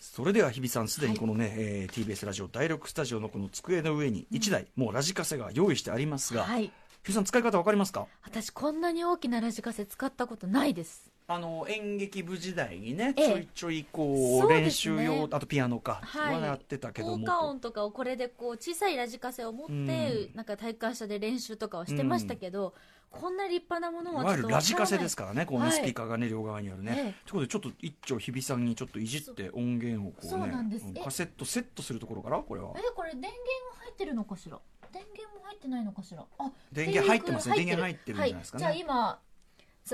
それでは日比さんすでにこのね、えー TBS ラジオ第6スタジオのこの机の上に1台、もうラジカセが用意してありますが、はい。日比さん使い方わかりますか？私こんなに大きなラジカセ使ったことないですあの演劇部時代にね、ええ。ちょいちょいこそう練習用、あとピアノか、はい。はやってたけども。効果音とかをこれでこう小さいラジカセを持って、うん。なんか体育館車で練習とかはしてましたけど、こんな立派なものいわゆるラジカセですからね、こうね、はい。スピーカーがね、両側にあるね。ええ。ということで、ちょっと一丁日比さんにちょっといじって音源をこうね、カセットセットするところから、これは。えこれ電源が入ってるのかしら？電源も入ってないのかしら？あ電源入ってますね。電源入ってるんじゃないですかね。はい、じゃあ今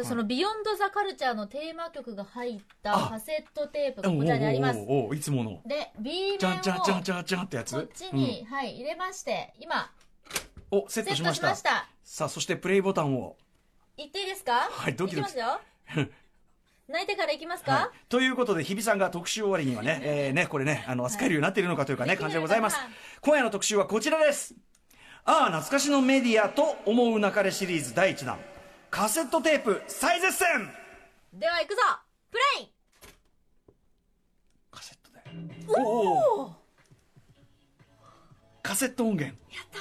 その「ビヨンド・ザ・カルチャー」のテーマ曲が入ったあ。カセットテープがこちらにあります。おうおうおうおういつもの。で B 面を。こっちに、はい入れまして今うんお、セットしました。トしました。さあ、そしてプレイボタンを。言っていいですか？はいドキドキ。泣いてからいきますか、はい、ということで日比さんが特集終わりにはね,、えー、ねこれねあの扱えるようになっているのかというかね、はい感じでございます。はい今夜の特集はこちらです。ああ懐かしのメディアと思うなかれシリーズ第1弾カセットテープ最絶戦。では行くぞ。プレイ。カセットでおお。カセット音源。やった。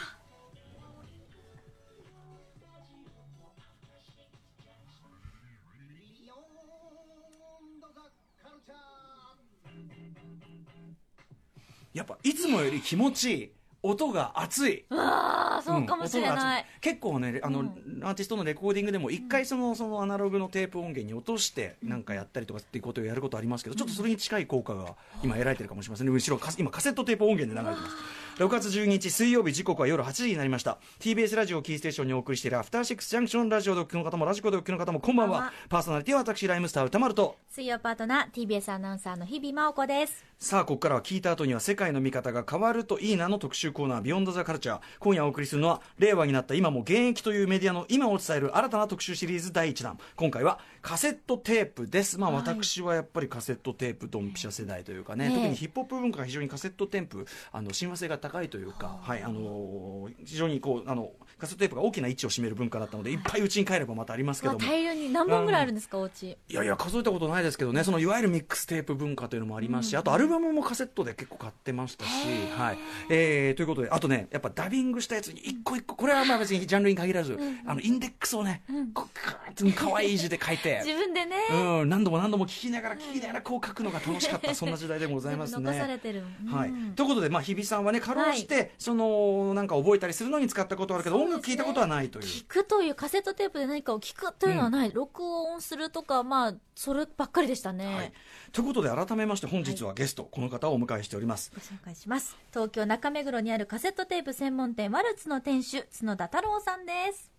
やっぱいつもより気持ちいい。音が熱い。うわーそうかもしれない。熱、結構ねあの、うん。アーティストのレコーディングでも一回そのそのアナログのテープ音源に落としてなんかやったりとかっていうことをやることありますけど、ちょっとそれに近い効果が今得られてるかもしれませんね。後ろカ今カセットテープ音源で流れてます。6月12日水曜日時刻は夜8時になりました。TBS ラジオキーステーションにお送りしているアフターシックスジャンクションラジオでお聞きの方もラジコでお聞きの方もこんばんはこんばんは。パーソナリティは私ライムスター歌丸と。水曜パートナー TBS アナウンサーの日々真央子ですさあここからは聞いた後には世界の見方が変わるといいなの特集コーナービヨンドザカルチャー今夜お送りするのは令和になった今も現役というメディアの今を伝える新たな特集シリーズ第1弾。今回はカセットテープです。まあはい。私はやっぱりカセットテープドンピシャ世代というかね、ええ。特にヒップホップ文化が非常にカセットテープあの親和性が高いというかはいあのー非常にこうあのカセットテープが大きな位置を占める文化だったのでい。っぱいうちに帰ればまたありますけども。うわ大量に何本ぐらいあるんですかお家？いやいや数えたことないですけどねそのいわゆるミックステープ文化というのもありますし、あとアルバムもカセットで結構買ってましたし、はい。えーということであとねやっぱダビングしたやつに一個一個これはまあ別にジャンルに限らず、あのインデックスをね、こうガーッと可愛い字で書いて自分でね、うん、何度も何度も聞きながら聞きながらこう書くのが楽しかったそんな時代でもございますね。残されてる、はい。うんということで、まあ、日比さんはねかろうじて、そのなんか覚えたりするのに使ったことはあるけど、音楽聞いたことはないという。聞くというカセットテープで何かを聞くというのはない、録音するとかまあそればっかりでしたね、はい、ということで改めまして本日はゲスト、この方をお迎えしております。ご紹介します。東京中目黒にあるカセットテープ専門店ワルツの店主角田太郎さんです。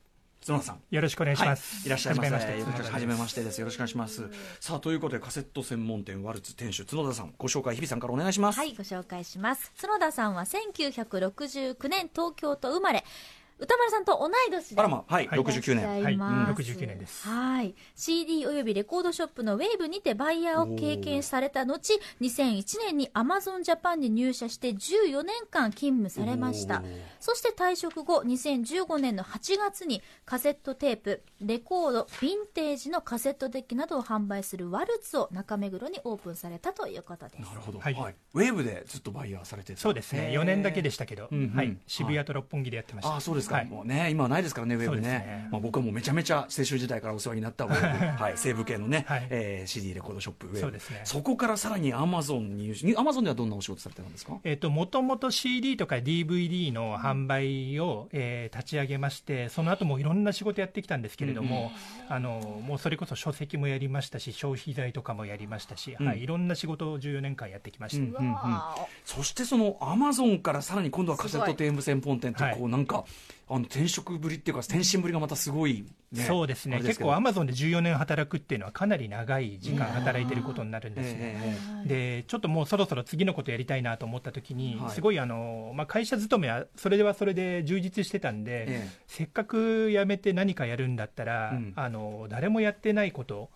角田さん。よろしくお願いします。はい、いらっしゃいませ。はじめまして。よろしくはじめましてです。よろしくお願いします。さあということでカセット専門店ワルツ店主角田さんご紹介日比さんからお願いします。はいご紹介します。角田さんは1969年東京と生まれ歌丸さんと同い年であらまはい、はい六十九年。はい69年です。はい。CD およびレコードショップのウェーブにてバイヤーを経験された後2001年に Amazon ジャパンに入社して14年間勤務されました。そして退職後2015年の8月にカセットテープレコードヴィンテージのカセットデッキなどを販売するワルツを中目黒にオープンされたということです。なるほど、ははい。いウェーブでずっとバイヤーされてたそうですね。4年だけでしたけど、うんうん。はい、渋谷と六本木でやってました。ああそうですか、はい。もうね今はないですからねウェーブね。ね。まあ、僕はもうめちゃめちゃ青春時代からお世話になったウェーブ、はい、西部系のね、はい。えー CD レコードショップウェーブ。そうですね。そこからさらにアマゾンにアマゾンではどんなお仕事されてたんですか？えっと、もともと CD とか DVD の販売を、えー立ち上げまして、その後もいろんな仕事やってきたんですけれども、あの、もうそれこそ書籍もやりましたし、消費財とかもやりましたし、うん。はい、いろんな仕事を14年間やってきました。うんうわー。そしてそのアマゾンからさらに今度はカセットテープ専門店ってはい。こうなんか、あの転職ぶりっていうか転身ぶりがまたすごい、ね、そうですね。あれけど。結構アマゾンで14年働くっていうのはかなり長い時間働いてることになるんですね。ええでちょっともうそろそろ次のことやりたいなと思った時に、はい。すごいあの、まあ、会社勤めはそれはそれで充実してたんで、ええ。せっかく辞めて何かやるんだったら、うん。あの誰もやってないことうん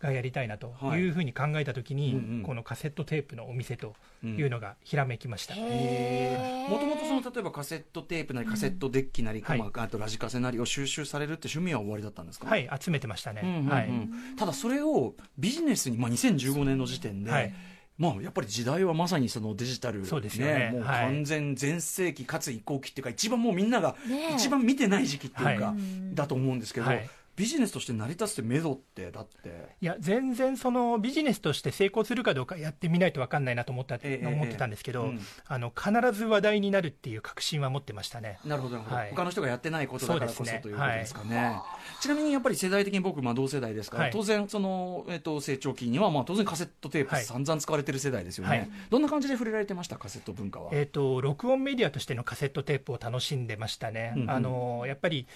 がやりたいなとはい。いうふうに考えたときに、このカセットテープのお店というのがひらめきました。もともとその例えばカセットテープなりカセットデッキなり、はい。まあ、あとラジカセなりを収集されるって趣味は終わりだったんですか？はい、集めてましたね。うんうんうん。はい。ただそれをビジネスに、まあ、2015年の時点で、はい。まあ、やっぱり時代はまさにそのデジタル、そうですよね。もうはい。完全全盛期かつ移行期っていうか一番もうみんなが一番見てない時期っていうか、はだと思うんですけど、はいビジネスとして成り立つってメドってだって。いや、全然そのビジネスとして成功するかどうかやってみないと分かんないなと思った、ええ思ってたんですけど、うん。あの、必ず話題になるっていう確信は持ってましたね。なるほどなるほど、はい。他の人がやってないことだからこそということですかね。ちなみにやっぱり世代的に僕、まあ、同世代ですから、はい。当然その、えっと成長期には、まあ、当然カセットテープはい。散々使われてる世代ですよね、はい。どんな感じで触れられてました？カセット文化は。えー、と録音メディアとしてのカセットテープを楽しんでましたね、うんうん。あのやっぱり、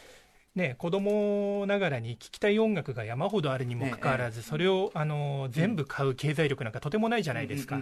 ね、子供ながらに聴きたい音楽が山ほどあるにもかかわらず、それをあの全部買う経済力なんかとてもないじゃないですか、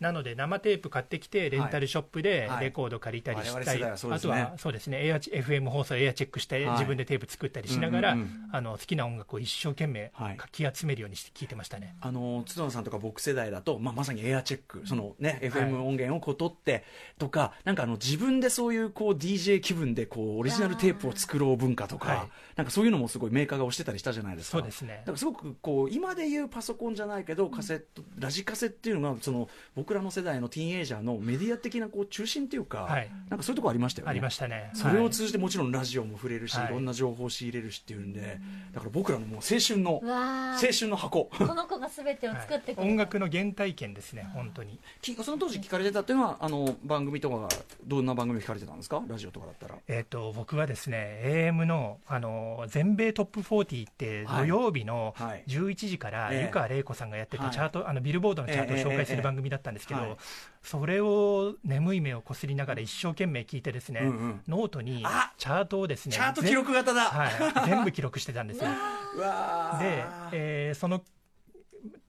なので生テープ買ってきて、レンタルショップではい。レコード借りたりしたり、あね。とはそうですねエアチ FM 放送、エアチェックして、はい。自分でテープ作ったりしながら、あの好きな音楽を一生懸命はい。かき集めるようにして聴いてましたね。あの角田さんとか僕世代だと、まあ、まさにエアチェック、そのね、はい。FM 音源をこう取ってとか、なんかあの自分でそういうこう DJ 気分でこうオリジナルテープを作ろう文化とか、はいなんかそういうのもすごいメーカーが推してたりしたじゃないですか。そうですねだからすごくこう今でいうパソコンじゃないけどカセット、ラジカセっていうのがその僕らの世代のティーンエイジャーのメディア的なこう中心っていうか、はいなんかそういうところありましたよね。ありましたね。それをはい通じてもちろんラジオも触れるし、はいい、ろんな情報を仕入れるしっていうんで、だから僕らのもう青春の青ー春の箱。この子が全てを作ってくれた、はい音楽の原体験ですね、本当に。きその当時聞かれてたっていうのはあの番組とかがどんな番組を聞かれてたんですか？ラジオとかだったらえー、と僕はですね AM のあの全米トップ40って土曜日のはい。11時からええ。湯川玲子さんがやってはい。たチャート、あのビルボードのチャートをええ紹介すええる番組だったんですけど、はいそれを眠い目をこすりながら一生懸命聞いてですね、ノートにあチャートをですねチャート記録型だ、はい、全部記録してたんですよ。で、えーその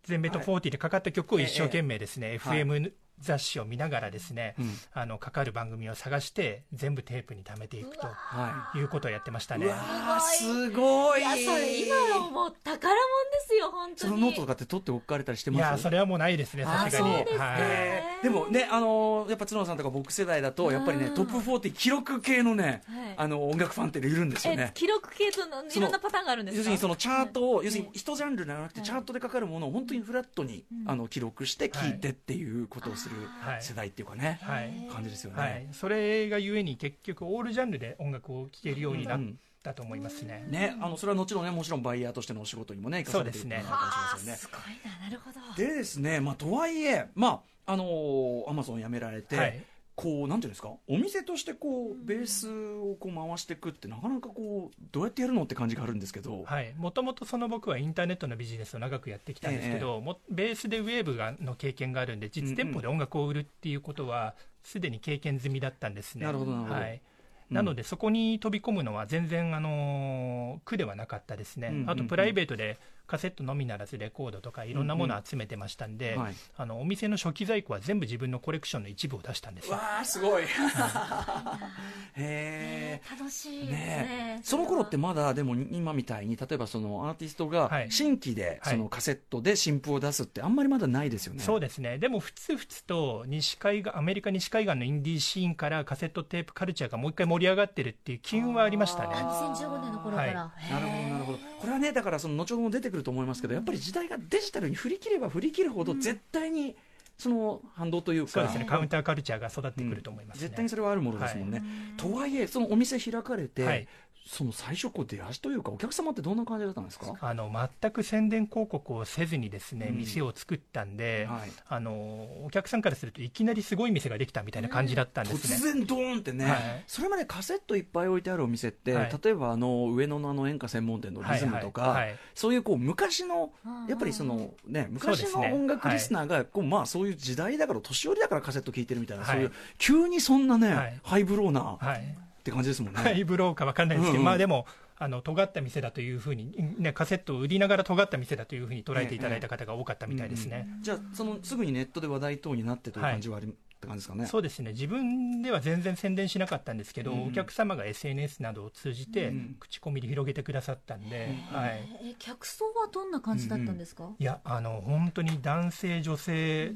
全米トップ40でかかった曲を一生懸命ですね、はい。FM 雑誌を見ながらですね、うん。あのかかる番組を探して全部テープに貯めていくとはいうことをやってましたい、ね。うわーすごい。いやそれ今のもう宝物ですよ本当に。そのノートとかって取っておかれたりしています？やそれはもうないですねさすがに。でもね、あのーやっぱ角田さんとか僕世代だとやっぱりねうんトップ40記録系のね、はい。あの音楽ファンっているんですよえね記録系とのいろんなパターンがあるんですか？要するにそのチャートを、要するにはい。一ジャンルじゃなくてはいチャートでかかるものを本当にフラットに、うん。あの記録して聞いてっていうことをするはい。世代っていうかね、はい。感じですよね。はい、それがゆえに結局オールジャンルで音楽を聴けるようになっうん。たと思いますね、ね、あのそれはもちろんねもちろんバイヤーとしてのお仕事にもね生かされているそうですね。のかもはあしれませんね。すごいな。なるほど。でですね、まあ、とはいえ、まああのーアマゾン辞められて、はいこうなんていうんですか？お店としてこうベースをこう回していくってなかなかこうどうやってやるのって感じがあるんですけど、はい、もともとその僕はインターネットのビジネスを長くやってきたんですけど、もベースでウェーブがの経験があるんで、実店舗で音楽を売るっていうことは、すでに経験済みだったんですね。なるほどなるほど。はい。うん。なので、そこに飛び込むのは全然、あのー苦ではなかったですね、あとプライベートでカセットのみならずレコードとかいろんなものを集めてましたんで、はい。あのお店の初期在庫は全部自分のコレクションの一部を出したんですよ。わあすごい。へえ楽しいですね。ねえ。その頃ってまだでも今みたいに例えばそのアーティストがはい。新規ではい。そのカセットで新譜を出すってあんまりまだないですよね。そうですね、でもふつふつと西海岸アメリカ西海岸のインディーシーンからカセットテープカルチャーがもう一回盛り上がってるっていう機運はありましたね。あ2015年の頃から、なるほどなるほどこれはねだからその後ほども出てくると思いますけどやっぱり時代がデジタルに振り切れば振り切るほど絶対にその反動というか、そうですね、カウンターカルチャーが育ってくると思いますね。絶対にそれはあるものですもんね、とはいえそのお店開かれて、はいその最初こう出足というかお客様ってどんな感じだったんですか？あの全く宣伝広告をせずにですね、うん。店を作ったんで、はい。あのお客さんからするといきなりすごい店ができたみたいな感じだったんですね。突然ドーンってね、はい。それまでカセットいっぱい置いてあるお店って、はい。例えばあの上野のあの演歌専門店のリズムとか、そういうこう昔のうんやっぱりそのね昔の音楽リスナーがこうまあそういう時代だから年寄りだからカセット聴いてるみたいな、はい。そういう急にそんなね、はい。ハイブローなっはいて感じですもんね。ハイブローか分かんないですけど、うんうん。まあでも、あの尖った店だというふうに、ね、カセットを売りながら尖った店だというふうに捉えていただいた方が多かったみたいですね。じゃあそのすぐにネットで話題等になってという感じはあり、って感じですかねそうですね。自分では全然宣伝しなかったんですけど、うんお客様が SNS などを通じて、うん口コミで広げてくださったんで、はい、え客層はどんな感じだったんですか、いやあの本当に男性女性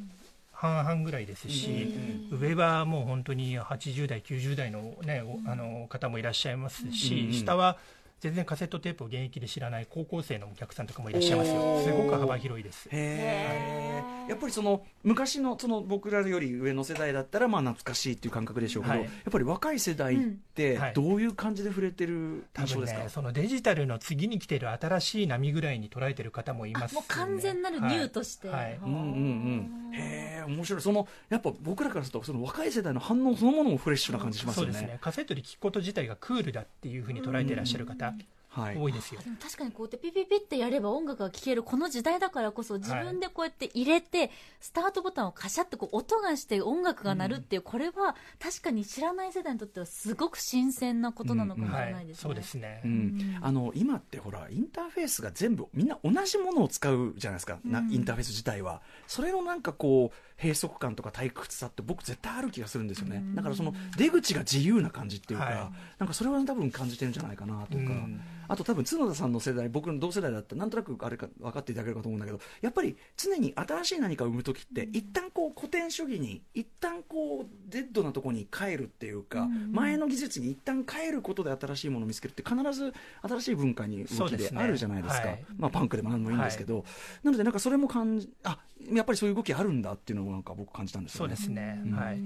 半々ぐらいですし、上はもう本当に80代90代の,、ねおあの方もいらっしゃいますし、うん。下は全然カセットテープを現役で知らない高校生のお客さんとかもいらっしゃいますよ。すごく幅広いです。へえやっぱりその昔のその僕らより上の世代だったらまあ懐かしいっていう感覚でしょうけど、はい。やっぱり若い世代ってどういう感じで触れてる多分印象ですか、ねそのデジタルの次に来てる新しい波ぐらいに捉えてる方もいます、ね、あもう完全なるニューとして、うんうんうん。へえ面白い。そのやっぱ僕らからするとその若い世代の反応そのものもフレッシュな感じしますよね。そうですね。カセットで聞くこと自体がクールだっていうふうに捉えていらっしゃる方はい back. 多いですよ、でも確かにこうやってピピピってやれば音楽が聴けるこの時代だからこそ自分でこうやって入れて、スタートボタンをカシャってこう音がして音楽が鳴るっていう、これは確かに知らない世代にとってはすごく新鮮なことなのかもしはいれないですね。そうですね、うん。あの今ってほらインターフェースが全部みんな同じものを使うじゃないですか、なうん。インターフェース自体は。それのなんかこう閉塞感とか退屈さって僕絶対ある気がするんですよね、だからその出口が自由な感じっていうか、はなんかそれは多分感じてるんじゃないかなとか、うんあと多分角田さんの世代僕の同世代だったらなんとなくあれか分かっていただけるかと思うんだけどやっぱり常に新しい何かを生む時って一旦こう古典主義に一旦こうデッドなところに帰るっていうか、前の技術に一旦帰ることで新しいものを見つけるって必ず新しい文化に動きであるじゃないですか。はいまあ、パンクでも何でもいいんですけど、なのでなんかそれも感じあやっぱりそういう動きあるんだっていうのをなんか僕感じたんですよね。そうですね、はい。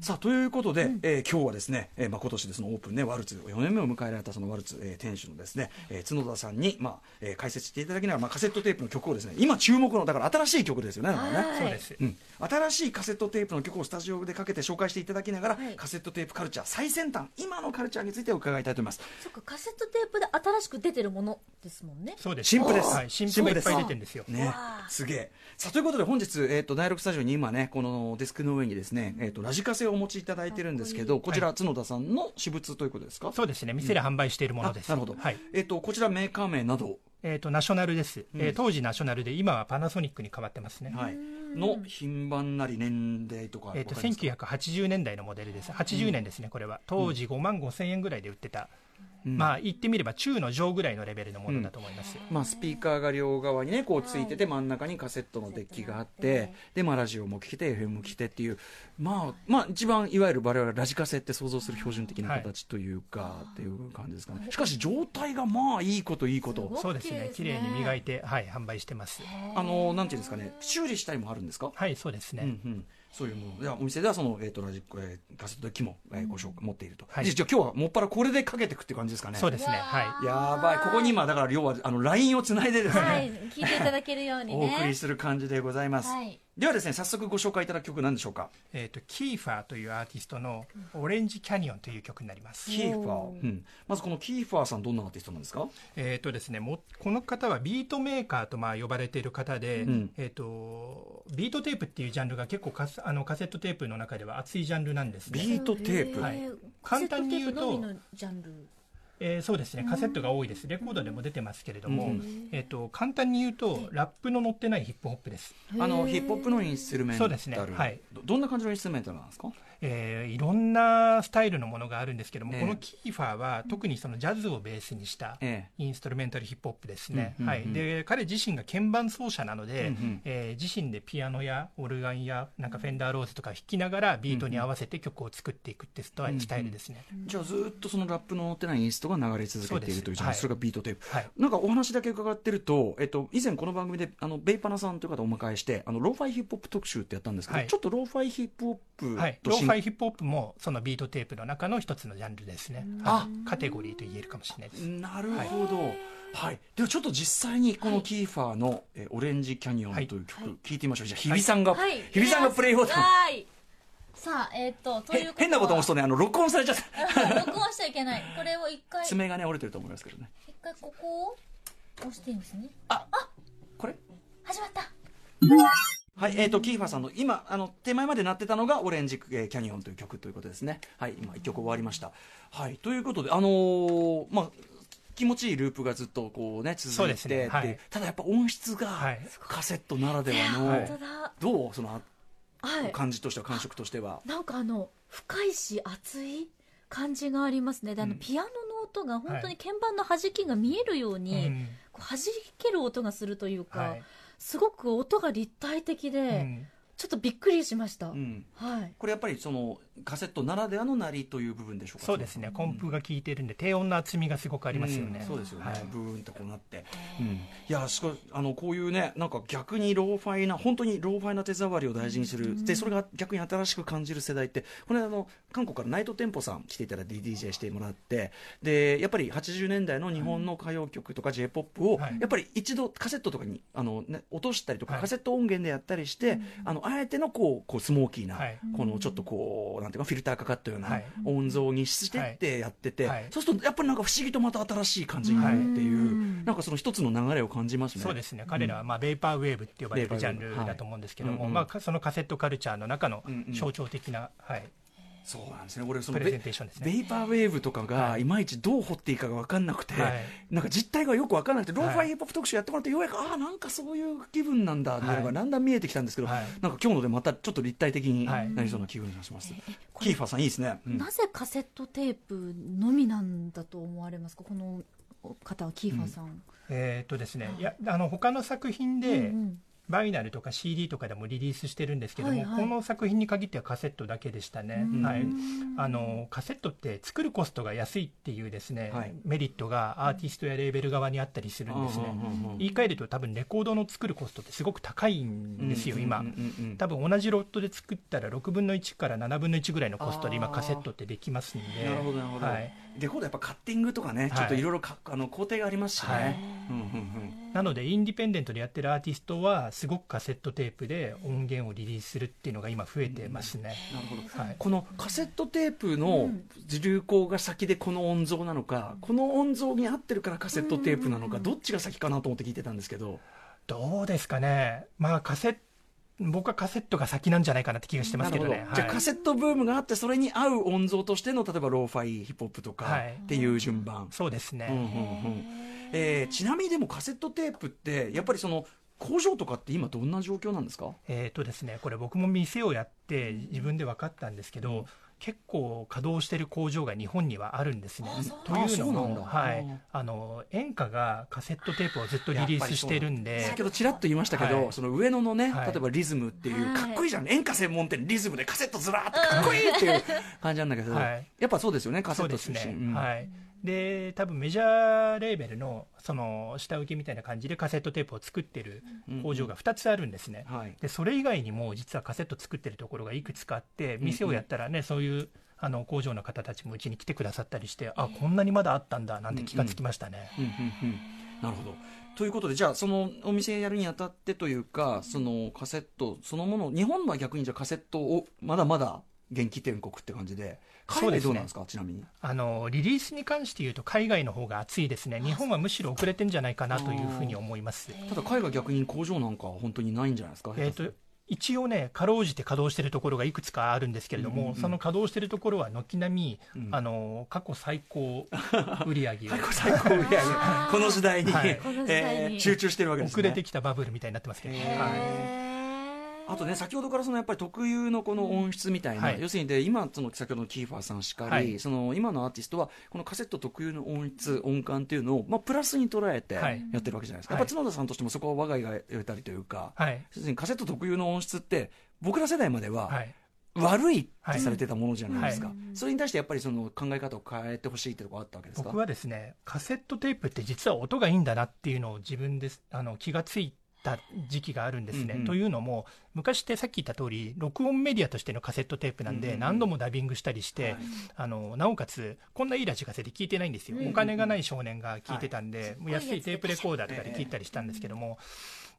さあということで、えー今日はですね、えーまあ、今年でそのオープンねワルツ4年目を迎えられたそのワルツ、えー店主のですね、えー角田さんに、まあえー解説していただきながら、まあ、カセットテープの曲をですね今注目のだから新しい曲ですよねね。はい。そうです。うん、新しいカセットテープの曲をスタジオでかけて紹介していただきながら、はい。カセットテープカルチャー最先端今のカルチャーについて伺いたいと思います。そっかカセットテープで新しく出てるものですもんね。そうです。新譜です。はい、新譜がいっぱい出てるんですよ。ね。すげえ。さあということで本日、えー、と第6スタジオに今ねこのデスクの上にですね、えー、とラジカセをお持ちいただいてるんですけどこちら角田さんの私物ということですか、そうですね。店で販売しているものです、あなるほど、はいえっ、とこちらメーカー名など、えー、とナショナルです、えー当時ナショナルで今はパナソニックに変わってますね、はい、の品番なり年齢とかえー、とわかりますか？1980年代のモデルです。80年ですねこれは。当時5万5千円ぐらいで売ってた、うんまあ言ってみれば中の上ぐらいのレベルのものだと思います、まあ、スピーカーが両側にねこうついてて真ん中にカセットのデッキがあってで、まあ、ラジオも聴けて FM も聴けてっていうまあまあ一番いわゆる我々ラジカセって想像する標準的な形というか、っていう感じですかね。しかし状態がまあいいこといいこと。そうですね。綺麗に磨いて、はい、販売してます。あのなんていうんですかね。修理したりもあるんですか？はいそうですね、うんうん、そういうもの。いやお店ではその、えー、とラジえーカセット機も、えーご紹介持っていると、はい。じゃあ今日はもっぱらこれでかけていくっていう感じですかね。そうですね。わはやばい。ここに今だから要はあの LINE をつないでですね、はい、聞いていただけるようにおね。送りする感じでございます、はい。ではですね早速ご紹介いただく曲なんでしょうか。い、えー、とキーファーというアーティストの「オレンジキャニオン」という曲になります。キーファーうん、まずこのキーファーさんどんなアーティストなんですか？えーとですね、もこの方はビートメーカーとまあ呼ばれている方で、うん。えー、とビートテープっていうジャンルが結構カスあのカセットテープの中では熱いジャンルなんですね、ビートテープ、はい。簡単に言うとカセットテープのみのジャンル。えーそうですね。カセットが多いです。レコードでも出てますけれども、うん。えー、と簡単に言うとラップの乗ってないヒップホップです、あのヒップホップのインストゥルメンタル。そうですね。はい。どどんな感じのインストゥルメンタルなんですか？えーいろんなスタイルのものがあるんですけども、ええ。このキーファーは特にそのジャズをベースにしたえインストルメンタルヒップホップですね、はい、で彼自身が鍵盤奏者なので、うんうん。えー自身でピアノやオルガンやなんかフェンダーローズとか弾きながらビートに合わせて曲を作っていくってスタイルスタイルですね、じゃあずっとそのラップの乗ってないインストが流れ続けているというそうです。それがビートテープ、はい。なんかお話だけ伺ってると、えっと、以前この番組であのベイパナさんという方をお迎えしてあのローファイヒップホップ特集ってやったんですけど、はい。ちょっとローファイヒップホップはい、としローファイヒップホップもそのビートテープの中の一つのジャンルですね、あ。はい。カテゴリーと言えるかもしれないです、なるほど、はい。ではちょっと実際にこのキーファーの「えオレンジキャニオン」という曲、聞いてみましょう。じゃあ日比さんが、はい。日比さんがプレイボタンはい。さあ、えっ、と、というへことは。変なボタン押すとね。あの録音されちゃった。録音しちゃいけない。これを一回、一爪がね折れてると思いますけどね。回ここを押していいんですね。これ？始まった。はい、えー、とキーファーさんの今あの手前まで鳴ってたのが「オレンジ、えーキャニオン」という曲ということですね。はい今1曲終わりました。はいということであのーまあ気持ちいいループがずっとこうね続いてね。はい。ただやっぱ音質がはい。カセットならではの、はい。どうそのあはい。感じとしては感触としては？なんかあの深いし熱い感じがありますね。であの、うん。ピアノの音が本当に鍵盤の弾きが見えるように、うん。こう弾ける音がするというか、はいすごく音が立体的で、うん。ちょっとびっくりしました、うん。はい。これやっぱりそのカセットならではの鳴りという部分でしょうか？そうですね、コンプが効いてるんで、低音の厚みがすごくありますよね。うん。そうですよね、はいブーンってこうなって、うん、いやしかあのこういうねなんか逆にローファイな本当にローファイな手触りを大事にする、でそれが逆に新しく感じる世代ってこれあの韓国からナイトテンポさん来ていただいて DJ してもらってでやっぱり80年代の日本の歌謡曲とか j p o p を、はい。やっぱり一度カセットとかにあの、ね、落としたりとか、はい。カセット音源でやったりして、あのあえてのこうこうスモーキーな、はい。このちょっとこうなんていうかフィルターかかったようなはい。音像にしてってやってて、はい。そうするとやっぱりなんか不思議とまた新しい感じになるっていう、うん。なんかその一つの流れを感じますね。そうですね、彼らは、まあ、ベーパーウェーブって呼ばれるジャンルだと思うんですけども、まあか、そのカセットカルチャーの中の象徴的な、はい、そうなんですね。俺そのプレゼンテーションですね。ベイパーウェーブとかがはい。いまいちどう掘っていいかが分かんなくて、はい。なんか実態がよく分かんなくて、ローファはいイヒップホップ特集やってもらって、ようやく、ああ、なんかそういう気分なんだっていうのがはいだんだん見えてきたんですけど、はい。なんか今日のでまたちょっと立体的にはい。なりそうな気分がします。これキーファーさん、いいですね。うん。なぜカセットテープのみなんだと思われますか？この方はキーファーさん、えーっとですね、いやあの他の作品で、うんうんバイナルとか CD とかでもリリースしてるんですけども、はいはい。この作品に限ってはカセットだけでしたね、うん。はい、あのカセットって作るコストが安いっていうですね、はい。メリットがアーティストやレーベル側にあったりするんですね、言い換えると多分レコードの作るコストってすごく高いんですよ、今、うんうんうん。多分同じロットで作ったら6分の1から7分の1ぐらいのコストで今カセットってできますんで。なるほどなるほど、はい、レコードやっぱカッティングとかね、ちょっとい。ろいろかあの工程がありますしね、はい。うんうんうんなのでインディペンデントでやってるアーティストはすごくカセットテープで音源をリリースするっていうのが今増えてますね、なるほど。はい、このカセットテープの流行が先でこの音像なのか、この音像に合ってるからカセットテープなのか、どっちが先かなと思って聞いてたんですけど、どうですかね。まあカセッ僕はカセットが先なんじゃないかなって気がしてますけどね。なるほじゃあカセットブームがあって、それに合う音像としての、例えばローファイヒップホップとかはい。っていう順番。そうですね、うんうんうんえーちなみにでもカセットテープって、やっぱりその工場とかって今どんな状況なんですか？えーとですね、これ僕も店をやって自分で分かったんですけど、結構稼働してる工場が日本にはあるんですね。とあいうのそうなんだ。も、はい。うん、あの演歌がカセットテープをずっとリリースしてるんで先、ほどちらっと言いましたけど、はい。その上野のね、はい。例えばリズムっていう、はい。かっこいいじゃん、演歌専門店リズムでカセットずらーっとかっこいいっていう感じなんだけど、はい。やっぱそうですよね、カセットそうですね、うん。はい、で多分メジャーレーベルのその下請けみたいな感じでカセットテープを作ってる工場が2つあるんですね。はい。でそれ以外にも実はカセット作ってるところがいくつかあって店をやったらね、そういうあの工場の方たちもうちに来てくださったりして、あこんなにまだあったんだなんて気がつきましたね。うんうんうんなるほど。ということで、じゃあ、そのお店やるにあたってというか、そのカセットそのもの、日本は逆にじゃあカセットをまだまだ元気天国って感じで、海そうですね外どうなんですか、ちなみに。あのリリースに関して言うと海外の方が熱いですね。日本はむしろ遅れてんじゃないかなというふうに思います。ただ、海外逆に工場なんかは本当にないんじゃないですか、えー、と一応ね、かろうじて稼働してるところがいくつかあるんですけれども、うんうんうん。その稼働してるところは軒並み、うん。あの 過去最高売り上げ。を最高最高売り上げ。この時代に、えー集中してるわけですね。遅れてきたバブルみたいになってますけど、あとね、先ほどからそのやっぱり特有のこの音質みたいな、はい。要するにで今、その先ほどのキーファーさんしかり、はい。その今のアーティストは、このカセット特有の音質、音感っていうのを、まあ、プラスに捉えてはい。やってるわけじゃないですか、はい。やっぱ角田さんとしてもそこは我が家がやれたりというか、はい。要するにカセット特有の音質って、僕ら世代までははい。悪いってされてたものじゃないですか、はい。それに対してやっぱりその考え方を変えてほしいってところあったわけですか？僕はですねカセットテープって実は音がいいんだなっていうのを自分であの気がついた時期があるんですね。うんうん。というのも昔ってさっき言った通り録音メディアとしてのカセットテープなんで、うんうん。何度もダビングしたりして、はい。あのなおかつこんないいラジカセで聞いてないんですよ、うんお金がない少年が聞いてたんで、はい安いテープレコーダーとかで聞いたりしたんですけども、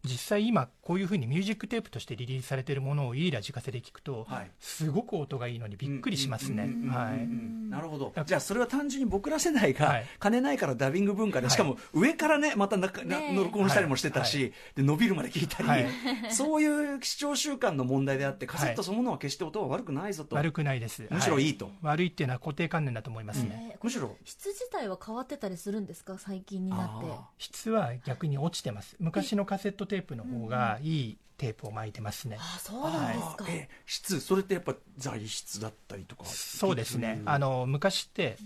実際今こういうふうにミュージックテープとしてリリースされてるものをいいラジカセで聞くと、はい。すごく音がいいのにびっくりしますね。なるほど。じゃあそれは単純に僕ら世代がはい。金ないからダビング文化で、はい。しかも上からねまたななねえ。録音したりもしてたし、で伸びるまで聞いたり、はい。そういう視聴習慣の問題であってカセットそのものは決して音は悪くないぞと、悪くないです。むしろいいと。は悪いっていうのは固定観念だと思いますね。えーむしろ。質自体は変わってたりするんですか？最近になって。あ質は逆に落ちてます。昔のカセットテープの方がいいテープを巻いてますね。あそうなんですか、質それってやっぱ材質だったりとかそうですね。うん。あの、昔って、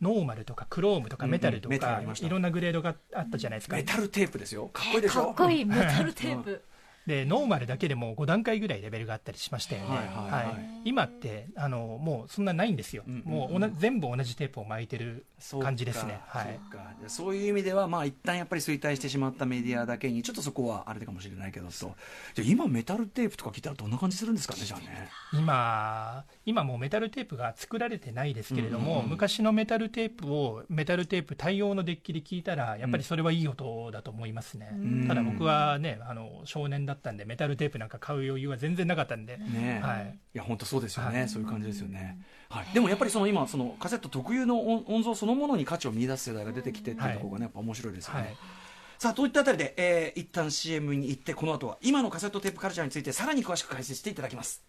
ノーマルとかクロームとかメタルとかいろんなグレードがあったじゃないですか。メ。タルテープですよ。かっこいいでしょ？かっこいい。メタルテープ、で、ノーマルだけでも5段階ぐらいレベルがあったりしましたよね。はい今って、あの、もうそんなないんですよ。もう全部同じテープを巻いてるそうか感じですね。はい。そういう意味では、まあ一旦やっぱり衰退してしまったメディアだけに、ちょっとそこはあれかもしれないけどと、じゃあ今、メタルテープとか聞いたら、どんな感じするんですかね、じゃあね。今、今もうメタルテープが作られてないですけれども、昔のメタルテープをメタルテープ対応のデッキで聞いたら、やっぱりそれはいい音だと思いますね。んただ僕はね、あの少年だったんで、メタルテープなんか買う余裕は全然なかったんで、ねえ、はい。い、や本当そうですよね、はい。そういう感じですよね、はい、でもやっぱりその今そのカセット特有の音音像そのものに価値を見出す世代が出てきてっていうところがね、やっぱ面白いですよね、はい。さあといったあたりで、えー、一旦 CM に行ってこの後は今のカセットテープカルチャーについてさらに詳しく解説していただきます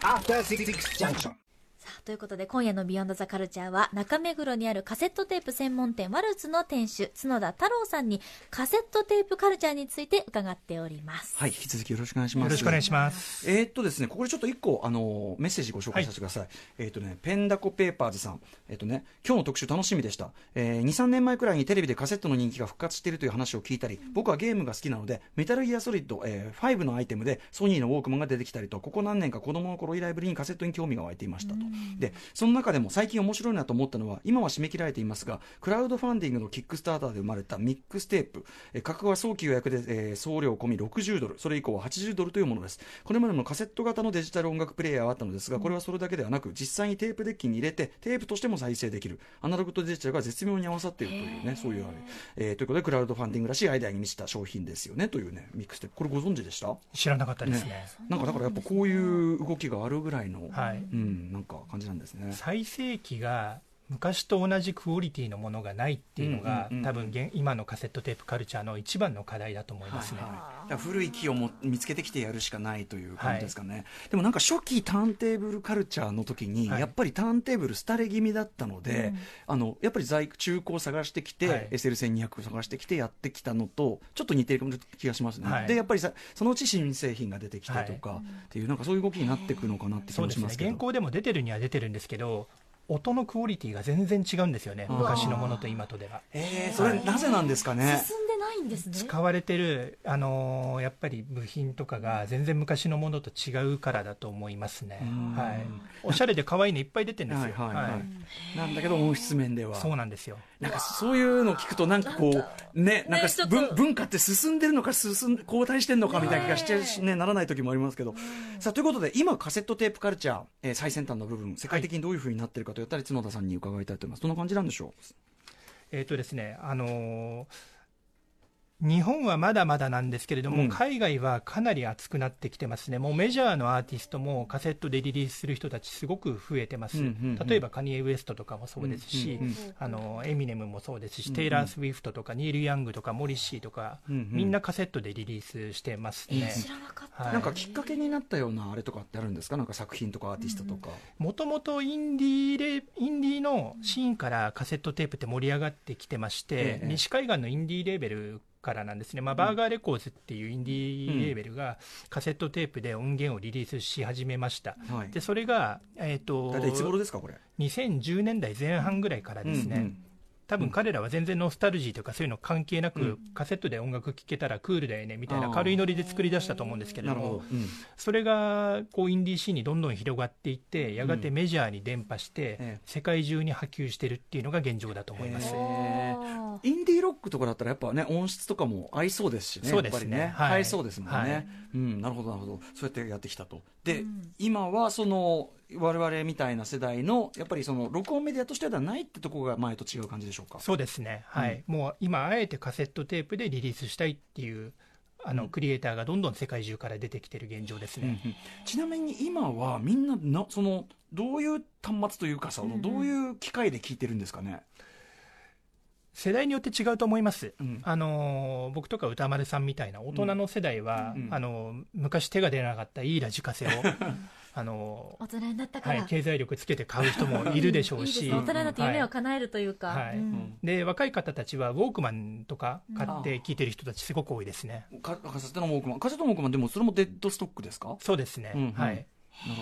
After Six Junction. さあということで今夜の「ビヨンドザカルチャーは中目黒にあるカセットテープ専門店ワルツの店主角田太郎さんにカセットテープカルチャーについて伺っておりますはい引き続きよろしくお願いしますよろしくお願いします。えーっとですね、ここでちょっと一個、あのメッセージご紹介させてください。えーっとね、ペンダコペーパーズさん。えーっとね、今日の特集楽しみでした。えー、2、3年前くらいにテレビでカセットの人気が復活しているという話を聞いたり、僕はゲームが好きなので、メタルギアソリッド、えー、5のアイテムでソニーのウォークマンが出てきたりと、ここ何年か子供の頃以来ぶりにカセットに興味が湧いていましたと。で、その中でも最近面白いなと思ったのは、今は締め切られていますが、クラウドファンディングのキックスターターで生まれたミックステープ、えー価格は早期予約で、えー送料込み60ドル、それ以降は80ドルというものです。これまでのカセット型のデジタル音楽プレイヤーはあったのですが、これはそれだけではなく、実際にテープデッキに入れて、テープとしても再生できる、アナログとデジタルが絶妙に合わさっているというね、そういうあれ、えーということで、クラウドファンディングらしいアイデアに満ちた商品ですよね、というね、ミックステープ。これご存知でした？知らなかったですね。なんかだからやっぱこういう動きがあるぐらいの、はい。うん、なんか感じなんですね。最盛期が昔と同じクオリティのものがないっていうのが、多分現今のカセットテープカルチャーの一番の課題だと思いますね。はいはい古い木をも見つけてきてやるしかないという感じですかね、でもなんか初期ターンテーブルカルチャーの時に、はい。やっぱりターンテーブル廃れ気味だったので、あのやっぱり在中古を探してきて、はい。SL1200 を探してきてやってきたのとちょっと似てる気がしますね、はい。でやっぱりさそのうち新製品が出てきてとか、っていうなんかそういう動きになっていくのかなって気もしますけど。現行でも出てるには出てるんですけど音のクオリティが全然違うんですよね。昔のものと今とでは。えー、それなぜなんですかね、進ないんですね。使われてる、あのーやっぱり部品とかが全然昔のものと違うからだと思いますね。うん、はい、おしゃれで可愛いのいっぱい出てるんですよ、はいはいはい。はい。なんだけど音質面では。そうなんですよ。なんかそういうの聞くとなんかこうねなんか文文化って進んでるのか進ん後退してるのかみたいな気がして、ね、ならない時もありますけど、さあということで今カセットテープカルチャー、えー最先端の部分世界的にどういうふうになってるかといったら角田さんに伺いたいと思います。どんな感じなんでしょえっ、とですね、あのー日本はまだまだなんですけれども、うん。海外はかなり熱くなってきてますね、もうメジャーのアーティストもカセットでリリースする人たち、すごく増えてます、うんうんうん。例えばカニエ・ウエストとかもそうですし、うんうんあのエミネムもそうですし、うんうん。テイラー・スウィフトとか、ニール・ヤングとか、モリッシーとか、うんうん。みんなカセットでリリースしてますね。知らなかった、はい。なんかきっかけになったようなあれとかってあるんですか？なんか作品とかアーティストとか、もともとインディーレインディーのシーンからカセットテープって盛り上がってきてまして、ええ。西海岸のインディーレーベルからなんですね、まあ、バーガーレコーズっていうインディーレーベルがカセットテープで音源をリリースし始めました。はい。でそれが、えー、と大体いつ頃ですかこれ？2010年代前半ぐらいからですね、うんうん多分彼らは全然ノスタルジーとかそういうの関係なく、うん。カセットで音楽聴けたらクールだよねみたいな軽いノリで作り出したと思うんですけれどもうん。それがこうインディーシーンにどんどん広がっていってやがてメジャーに伝播して、ええ。世界中に波及してるっていうのが現状だと思います、インディーロックとかだったらやっぱね音質とかも合いそうですしねそうですね。やっぱりね、はい。合いそうですもんね、はい。うん。なるほどなるほど。そうやってやってきたと。で、うん。今はその我々みたいな世代のやっぱりその録音メディアとしてではないってところが前と違う感じでしょうか？そうですね、はい。もう今、あえてカセットテープでリリースしたいっていうあの、うん。クリエイターがどんどん世界中から出てきてる現状ですね。うんうんちなみに今はみんななそのどういう端末というかさ、うんうん。どういう機械で聞いてるんですかね、世代によって違うと思います。うん。あのー僕とか歌丸さんみたいな大人の世代は、うんうん。あのー昔手が出なかったいいラジカセを あの大人になったから、はい、経済力つけて買う人もいるでしょうし、ね。大人になって夢をはい叶えるというか、はい。うん。で若い方たちはウォークマンとか買って聞いてる人たちすごく多いですね。かカセットのウォークマン。カセットのウォークマン。でもそれもデッドストックですか？そうですね、うんうん。はい、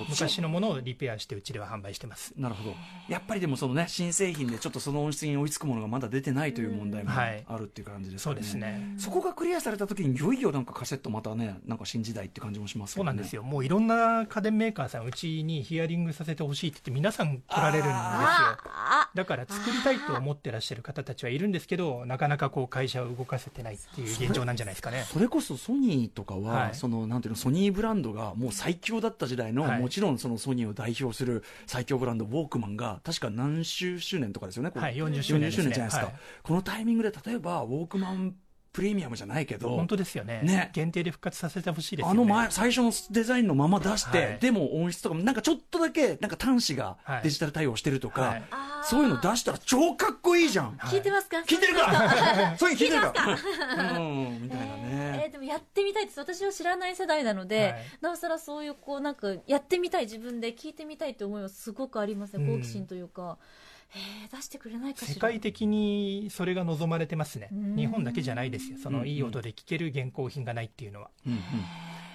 昔のものをリペアしてうちでは販売してます。なるほどやっぱりでもそのね新製品でちょっとその音質に追いつくものがまだ出てないという問題もあるっていう感じですかね、そうですね。そこがクリアされた時にいよいよなんかカセットまたねなんか新時代って感じもしますけどねそうなんですよ。もういろんな家電メーカーさん、うちにヒアリングさせてほしいって言って皆さん来られるんですよ。あだから作りたいと思ってらっしゃる方たちはいるんですけど、なかなかこう会社を動かせてないっていう現状なんじゃないですかね。それこそソニーとかは、はいそのなんていうのソニーブランドがもう最強だった時代の、はい。もちろんそのソニーを代表する最強ブランドウォークマンが確か何周周年とかですよね。これはい40周年ね。40じゃないですか、はい。このタイミングで例えばウォークマンプレミアムじゃないけど本当ですよね。ね。限定で復活させてほしいですよね。あの前最初のデザインのまま出して、はい。でも音質とかもなんかちょっとだけなんか端子がはい。デジタル対応してるとか、はい。そういうの出したら超かっこいいじゃん、聞いてますか？聞いてるかそういうの聞いてるか？うんみたいなね、えーでもやってみたいです私は知らない世代なので、はい。なおさらそういうこうなんかやってみたい自分で聞いてみたいって思いはす。ごくありますねうん。好奇心というか、えー出してくれないかしら。世界的にそれが望まれてますね。うん。日本だけじゃないですよ。そのうんいい音で聴ける現行品がないっていうのは。うんうん。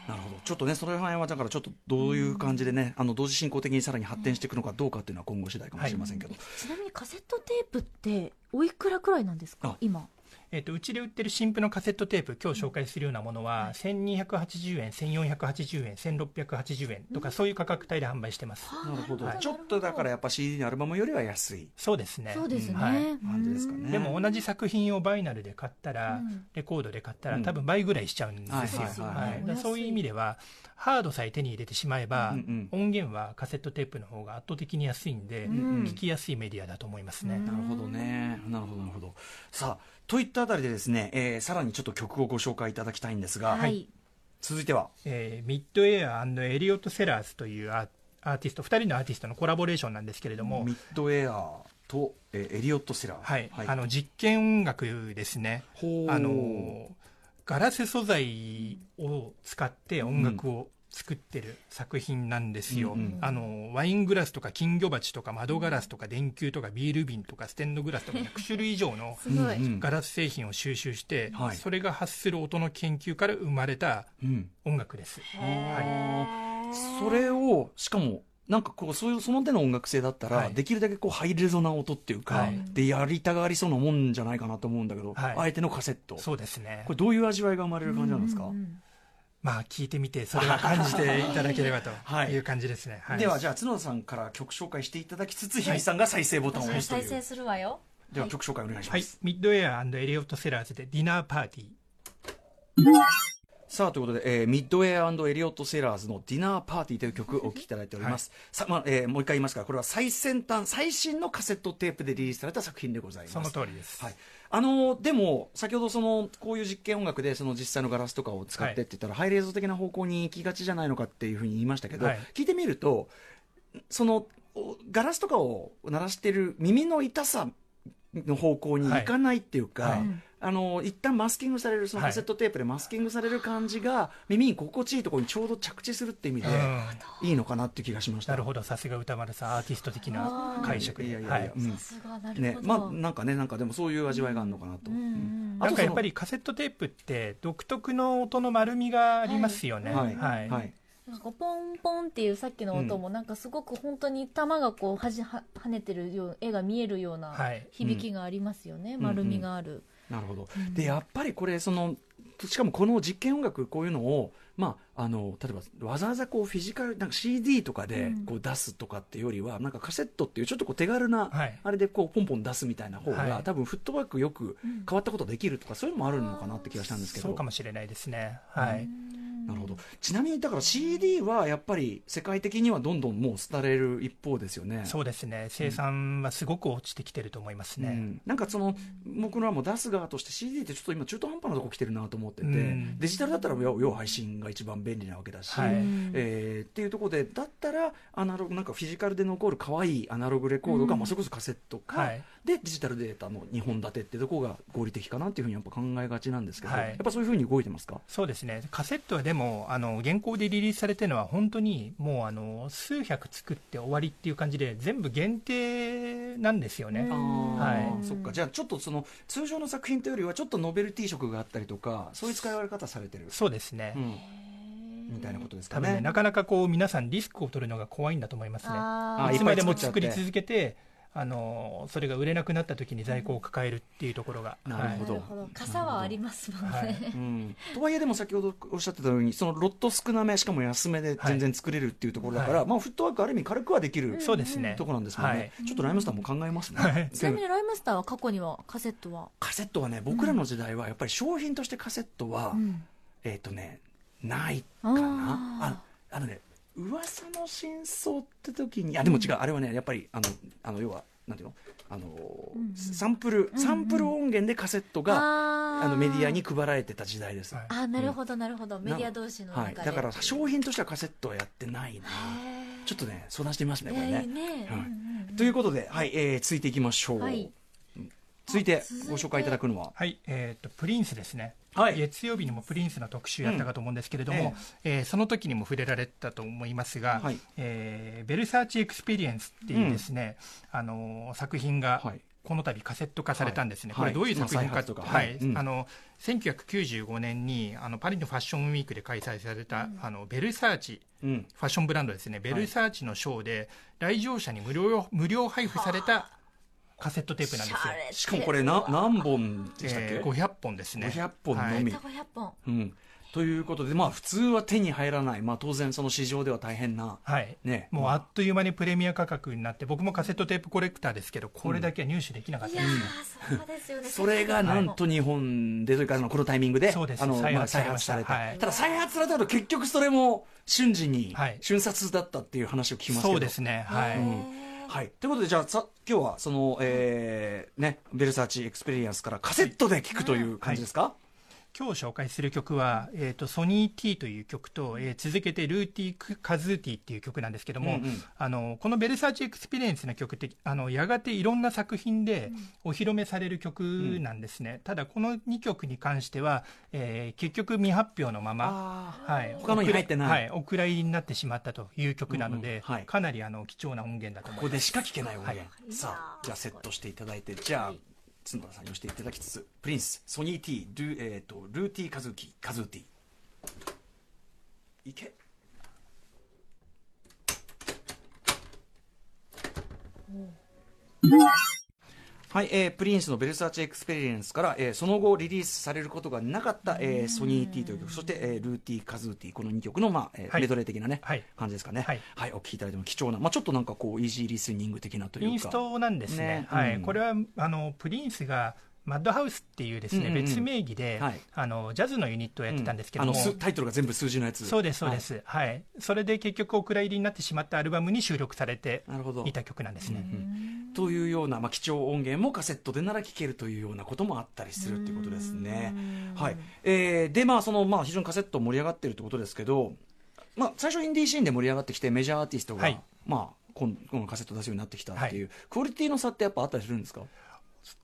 なるほど。ちょっとねその辺はだからちょっとどういう感じでね、あの同時進行的にさらに発展していくのかどうかっていうのは今後次第かもしれませんけど、ちなみにカセットテープっておいくらくらいなんですか？あ今えっとうちで売ってる新譜のカセットテープ今日紹介するようなものは1280円1480円1680円とかそういう価格帯で販売してます。なるほど、はいちょっとだからやっぱ CD のアルバムよりは安い。そうですね。そうですね、はい。感じですかね。でも同じ作品をバイナルで買ったら、うん。レコードで買ったら、うん。多分倍ぐらいしちゃうんですよ、はいそういう意味では、ハードさえ手に入れてしまえば、うん音源はカセットテープの方が圧倒的に安いんで、うん聞きやすいメディアだと思いますね。なるほどね。なるほど、なるほど。さあ、といったあたりでですね、えーさらにちょっと曲をご紹介いただきたいんですが、はい、続いては、えーミッドエアエリオット・セラーズというアーアーティスト、2人のアーティストのコラボレーションなんですけれども、ミッドエアと、えーエリオット・セラー。はいあの実験音楽ですね。ほうあのガラス素材を使って音楽を作ってる作品なんですよ、うんうんあのワイングラスとか金魚鉢とか窓ガラスとか電球とかビール瓶とかステンドグラスとか100種類以上のガラス製品を収集して、はい。それが発する音の研究から生まれたうん音楽です、あー。それを、しかも、なんかこうそういうその手の音楽性だったら、はい。できるだけこうハイレゾな音っていうか、はい。でやりたがりそうなもんじゃないかなと思うんだけど、はい。あえてのカセット。そうですね。これどういう味わいが生まれる感じなんですか、まあ聞いてみてそれは感じていただければと はい。いう感じですね、はい。ではじゃあ角田さんから曲紹介していただきつつ日比さんが再生ボタンを私押すという、は再生するわよ。では曲紹介お願いしまはい。す、、ミッドエアエリオット・セラーズでディナーパーティーさあということで、えーミッドウェアエリオット・セラーズの「ディナーパーティー」という曲をお聴きいただいております、さまあえーもう一回言いますがこれは最先端最新のカセットテープでリリースされた作品でございます。その通りです、はい、あのーでも先ほどそのこういう実験音楽でその実際のガラスとかを使ってって言ったら、ハイレゾ的な方向に行きがちじゃないのかっていうふうに言いましたけど、はい。聞いてみるとそのおガラスとかを鳴らしてる耳の痛さの方向に行かないっていうか、はい。はいあの一旦マスキングされるそのカセットテープでマスキングされる感じが耳に心地いいところにちょうど着地するって意味でうん。いいのかなっていう気がしました。なるほど。さすが歌丸さんアーティスト的な解釈で。はいいやいや。い。や、うん。さすがなるほど、ね。まあなんかねなんかでもそういう味わいがあるのかなと。うんうんうん。なんかやっぱりりカセットテープって独特の音の丸みがありますよね。はい。はい。はい。なんかポンポンっていうさっきの音もなんかすごく本当に玉がこうはじは跳ねてるよう絵が見えるようなはい。響きがありますよね、ん。丸みがある、なるほど、でやっぱりこれそのしかもこの実験音楽こういうのを、まあ、あの例えばわざわざこうフィジカルなんか CD とかでうん。こう出すとかっていうよりは、なんかカセットっていうちょっとこう手軽な、はい。あれでこうポンポン出すみたいな方が、はい。多分フットワークよく変わったことできるとか、そういうのもあるのかなって気がしたんですけど。そうかもしれないですね。はい。なるほどちなみにだから CD はやっぱり世界的にはどんどんもう廃れる一方ですよね。そうですね。生産はすごく落ちてきてると思いますね。うんなんかその僕らも出す側として CD ってちょっと今中途半端なとこ来てるなと思ってて、うんデジタルだったら要配信が一番便利なわけだし、はいえーっていうところでだったらアナログなんかフィジカルで残る可愛いアナログレコードが、うんまあ、それこそカセットか、はいでデジタルデータの2本立てってところが合理的かなっていうふうにやっぱ考えがちなんですけど、はい。やっぱそういうふうに動いてますか？そうですね。カセットはででもあの現行でリリースされてるのは本当にもうあの数百作って終わりっていう感じで全部限定なんですよね。はい。そっか。じゃあちょっとその通常の作品というよりはちょっとノベルティ色があったりとかそういう使い分け方されてる、そうですね、うん、みたいなことですかね。ねなかなかこう皆さんリスクを取るのが怖いんだと思いますね。いつまでも作り続けてあのそれが売れなくなった時に在庫を抱えるっていうところが、なるほど。なるほど。傘はありますもんね、はい。うん、とはいえでも先ほどおっしゃってたようにそのロット少なめしかも安めで全然作れるっていうところだから、はい。まあ、フットワークある意味軽くはできるそうですね。ところなんですもんね、はい。ちょっとライムスターも考えますね、はい。ちなみにライムスターは過去にはカセットは、カセットはね僕らの時代はやっぱり商品としてカセットは、うん。えっ、とねないかな。ああのね噂の真相って時にあでも違う、あれはねやっぱりあのあの要はなんていうの？あの、うんサンプルサンプル音源でカセットが、あー。あのメディアに配られてた時代です、はいあなるほどなるほど、メディア同士のはい、だから商品としてはカセットはやってないな。ちょっとね相談してみますねこれね、はい。うんうんということで、はいえー続いていきましょう、はい。続いてご紹介いただくのは。はい、えー、とプリンスですね、はい。月曜日にもプリンスの特集やったかと思うんですけれども、うんえーその時にも触れられたと思いますが、はい。えーベルサーチエクスペリエンスっていうですね、あのー作品がはい。この度カセット化されたんですね、はい。これどういう作品かとか。ははい。うん。いあの1995年にあのパリのファッションウィークで開催された、あのベルサーチうん。ファッションブランドですね、ベルサーチのショーで、来場者に無料無料配布されたカセットテープなんですよ。しかもこれな何本でしたっけ、えー500本ですね。500本のみ、た500本。うん、ということで、まあ、普通は手に入らない、まあ、当然その市場では大変な、はい、ね。もうあっという間にプレミア価格になって、僕もカセットテープコレクターですけど、これだけは入手できなかっいやたです。ーそうですよね。それがなんと日本でというか、このタイミングでそうです。あの再まあ再発された。はい。ただ再発されたと結局それも瞬時にはい。瞬殺だったっていう話を聞きますけど。そうですね、はい。うんはい、ということで、じゃあさ今日はその、えーね、ベルサーチエクスペリエンスからカセットで聴くという感じですか、今日紹介する曲は、えー、とソニー T という曲と、えー続けて Rootie Kazootie っていう曲なんですけども、うんうん。あのこの Versace Experience の曲ってあのやがていろんな作品でお披露目される曲なんですね、ただこの2曲に関しては、えー結局未発表のまま、あはい、他のに入ってない。はい、お蔵入りになってしまったという曲なので、うんうん。はい。かなりあの貴重な音源だとー思います。ここでしか聴けない音源、はい。さあじゃあセットしていただいてじゃあ角田さんにしていただきつつプリンスソニー T ル,、えー、とルーティーカズーキカズーティいけはい、えープリンスのベルサーチエクスペリエンスから、えーその後リリースされることがなかった、えーソニー T という曲そして、えールーティーカズーティこの2曲の、まあえーはい。メドレー的な、ねはい。感じですかね。はいお聴きいただいても貴重な、まあ、ちょっとなんかこうイージーリスニング的なというか。インストなんですね。ね。はい。うん。これはあのプリンスがマッドハウスっていうですね、うんうんうん。別名義で、はい。あのジャズのユニットをやってたんですけども、あのすタイトルが全部数字のやつ。そうですそうです、はい。それで結局お蔵入りになってしまったアルバムに収録されていた曲なんですね、というような、まあ、貴重音源もカセットでなら聴けるというようなこともあったりするっていうことですね。はい。えーで、まあそのまあ、非常にカセット盛り上がってるってことですけど、まあ、最初インディーシーンで盛り上がってきてメジャーアーティストが、はい。まあ、このカセット出すようになってきたっていう、クオリティの差ってやっぱあったりするんですか？